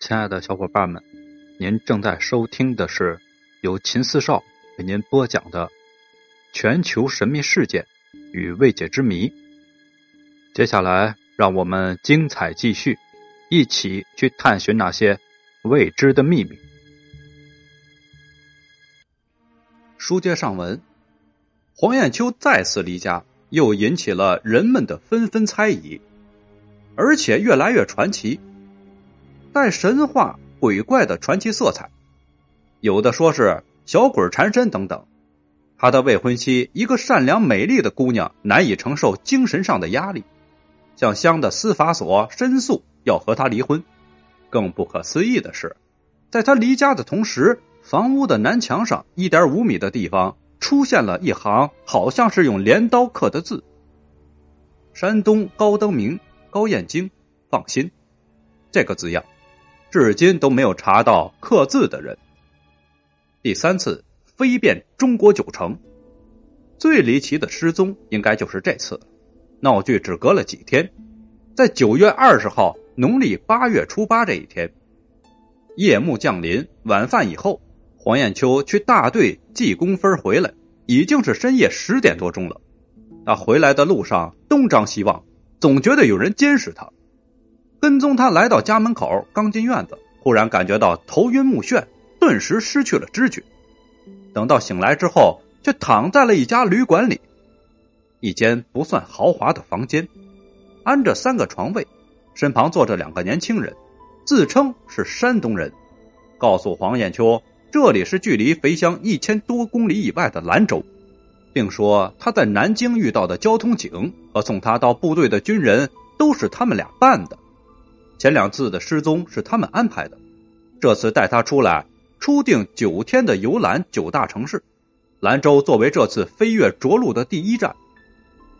亲爱的小伙伴们，您正在收听的是由秦四少为您播讲的《全球神秘事件与未解之谜》。接下来，让我们精彩继续，一起去探寻那些未知的秘密。书接上文，黄艳秋再次离家，又引起了人们的纷纷猜疑，而且越来越传奇。带神话鬼怪的传奇色彩，有的说是小鬼缠身等等。他的未婚妻，一个善良美丽的姑娘，难以承受精神上的压力，向乡的司法所申诉，要和他离婚。更不可思议的是，在他离家的同时，房屋的南墙上一点五米的地方出现了一行，好像是用镰刀刻的字：“山东高登明高燕京，放心。”这个字样。至今都没有查到刻字的人。第三次飞遍中国九城，最离奇的失踪应该就是这次。闹剧只隔了几天，在九月二十号农历八月初八这一天，夜幕降临，晚饭以后，黄艳秋去大队记工分回来，已经是深夜十点多钟了。他回来的路上东张西望，总觉得有人监视他。跟踪他来到家门口，刚进院子，忽然感觉到头晕目眩，顿时失去了知觉。等到醒来之后，却躺在了一家旅馆里，一间不算豪华的房间，安着三个床位，身旁坐着两个年轻人，自称是山东人，告诉黄艳秋这里是距离肥乡一千多公里以外的兰州，并说他在南京遇到的交通警和送他到部队的军人都是他们俩办的。前两次的失踪是他们安排的，这次带他出来，初定九天的游览九大城市，兰州作为这次飞越着陆的第一站。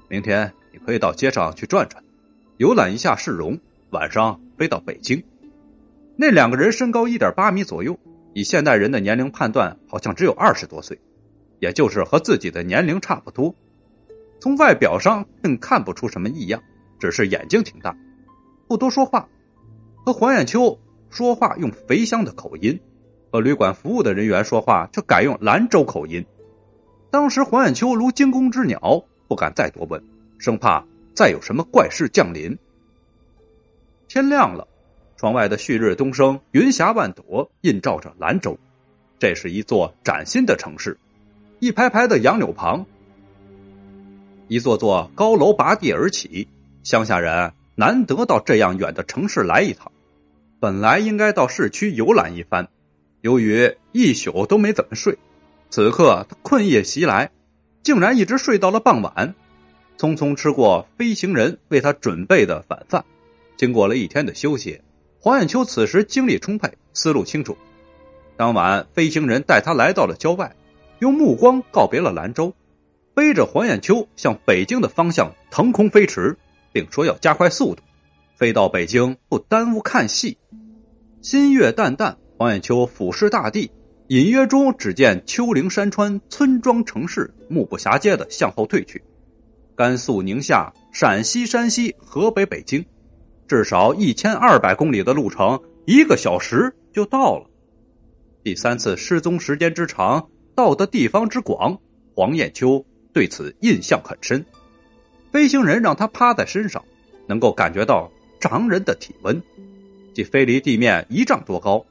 明天你可以到街上去转转，游览一下市容，晚上飞到北京。那两个人身高一点八米左右，以现代人的年龄判断，好像只有二十多岁，也就是和自己的年龄差不多。从外表上并看不出什么异样，只是眼睛挺大，不多说话。和黄艳秋说话用肥乡的口音，和旅馆服务的人员说话却改用兰州口音。当时黄艳秋如惊弓之鸟，不敢再多问，生怕再有什么怪事降临。天亮了，窗外的旭日东升，云霞万朵，映照着兰州。这是一座崭新的城市，一排排的杨柳旁，一座座高楼拔地而起，乡下人难得到这样远的城市来一趟。本来应该到市区游览一番，由于一宿都没怎么睡，此刻他困意袭来，竟然一直睡到了傍晚。匆匆吃过飞行人为他准备的晚饭，经过了一天的休息，黄艳秋此时精力充沛，思路清楚。当晚，飞行人带他来到了郊外，用目光告别了兰州，背着黄艳秋向北京的方向腾空飞驰，并说要加快速度。飞到北京不耽误看戏，新月淡淡，黄艳秋俯视大地，隐约中只见丘陵山川、村庄城市，目不暇接的向后退去。甘肃宁夏、陕西山西、河北北京，至少一千二百公里的路程，一个小时就到了。第三次失踪时间之长，到的地方之广，黄艳秋对此印象很深。飞行人让他趴在身上，能够感觉到。常人的体温，即飞离地面一丈多高，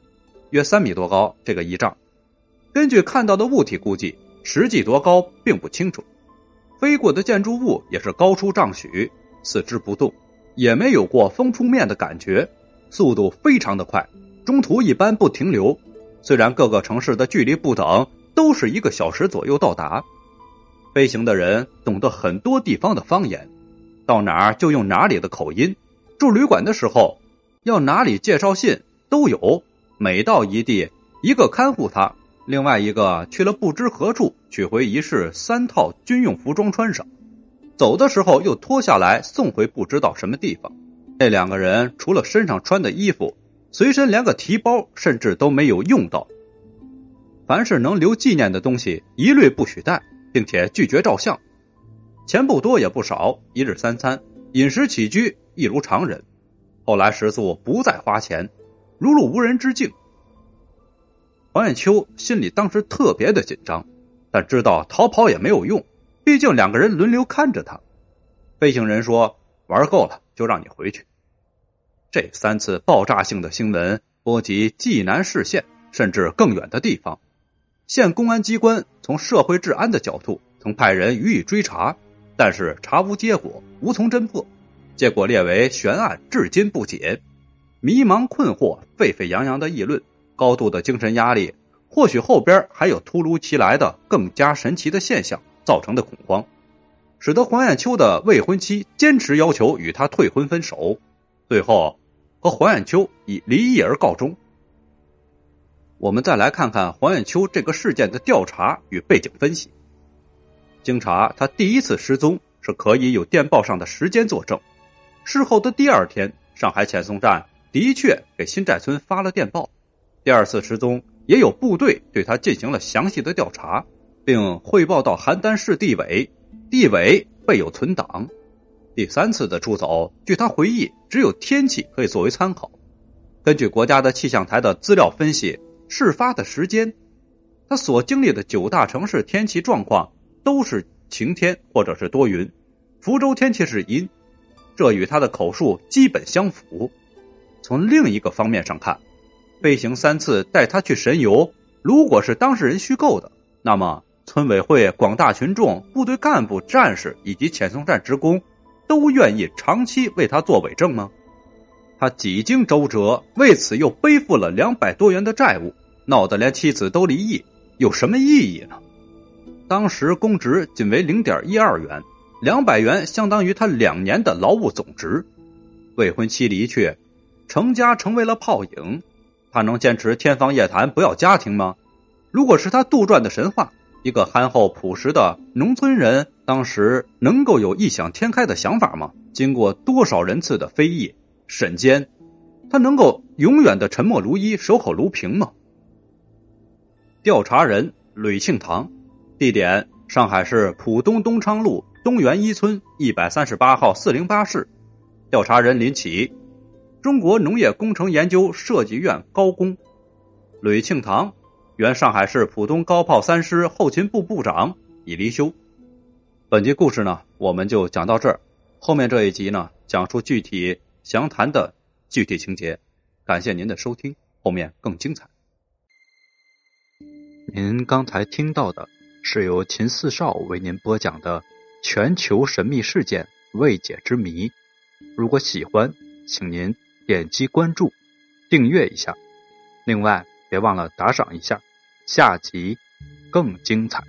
约三米多高。这个一丈，根据看到的物体估计，实际多高并不清楚。飞过的建筑物也是高出丈许，四肢不动，也没有过风出面的感觉，速度非常的快，中途一般不停留。虽然各个城市的距离不等，都是一个小时左右到达。飞行的人懂得很多地方的方言，到哪儿就用哪里的口音。住旅馆的时候，要哪里介绍信都有。每到一地，一个看护他，另外一个去了不知何处取回一式三套军用服装穿上，走的时候又脱下来送回不知道什么地方。那两个人除了身上穿的衣服，随身连个提包甚至都没有用到。凡是能留纪念的东西，一律不许带，并且拒绝照相。钱不多也不少，一日三餐，饮食起居。一如常人，后来食宿不再花钱，如入无人之境。黄艳秋心里当时特别的紧张，但知道逃跑也没有用，毕竟两个人轮流看着他。飞行人说：“玩够了，就让你回去。”这三次爆炸性的新闻波及济南市县，甚至更远的地方。县公安机关从社会治安的角度曾派人予以追查，但是查无结果，无从侦破，结果列为悬案，至今不解。迷茫困惑，沸沸扬扬的议论。高度的精神压力，或许后边还有突如其来的更加神奇的现象造成的恐慌，使得黄艳秋的未婚妻坚持要求与他退婚分手，最后和黄艳秋以离异而告终。我们再来看看黄艳秋这个事件的调查与背景分析。经查，他第一次失踪是可以有电报上的时间作证，事后的第二天，上海遣送站的确给新寨村发了电报。第二次失踪，也有部队对他进行了详细的调查，并汇报到邯郸市地委，地委备有存档。第三次的出走，据他回忆，只有天气可以作为参考。根据国家的气象台的资料分析，事发的时间，他所经历的九大城市天气状况都是晴天或者是多云，福州天气是阴，这与他的口述基本相符。从另一个方面上看。飞行三次带他去神游，如果是当事人虚构的，那么村委会、广大群众、部队干部、战士以及遣送站职工，都愿意长期为他做伪证吗？他几经周折，为此又背负了两百多元的债务，闹得连妻子都离异，有什么意义呢？当时公职仅为零点一二元，两百元相当于他两年的劳务总值。未婚妻离去，成家成为了泡影。他能坚持天方夜谭不要家庭吗？如果是他杜撰的神话，一个憨厚朴实的农村人，当时能够有异想天开的想法吗？经过多少人次的非议审监，他能够永远的沉默如一、守口如瓶吗？调查人吕庆堂，地点上海市浦东东昌路东园一村一百三十八号四零八室，调查人林启。中国农业工程研究设计院高工吕庆堂，原上海市浦东高炮三师后勤部部长，已离休。本集故事呢，我们就讲到这儿。后面这一集呢，讲述具体详谈的具体情节。感谢您的收听，后面更精彩。您刚才听到的是由秦四少为您播讲的全球神秘事件未解之谜。如果喜欢，请您。点击关注，订阅一下，另外别忘了打赏一下，下集更精彩。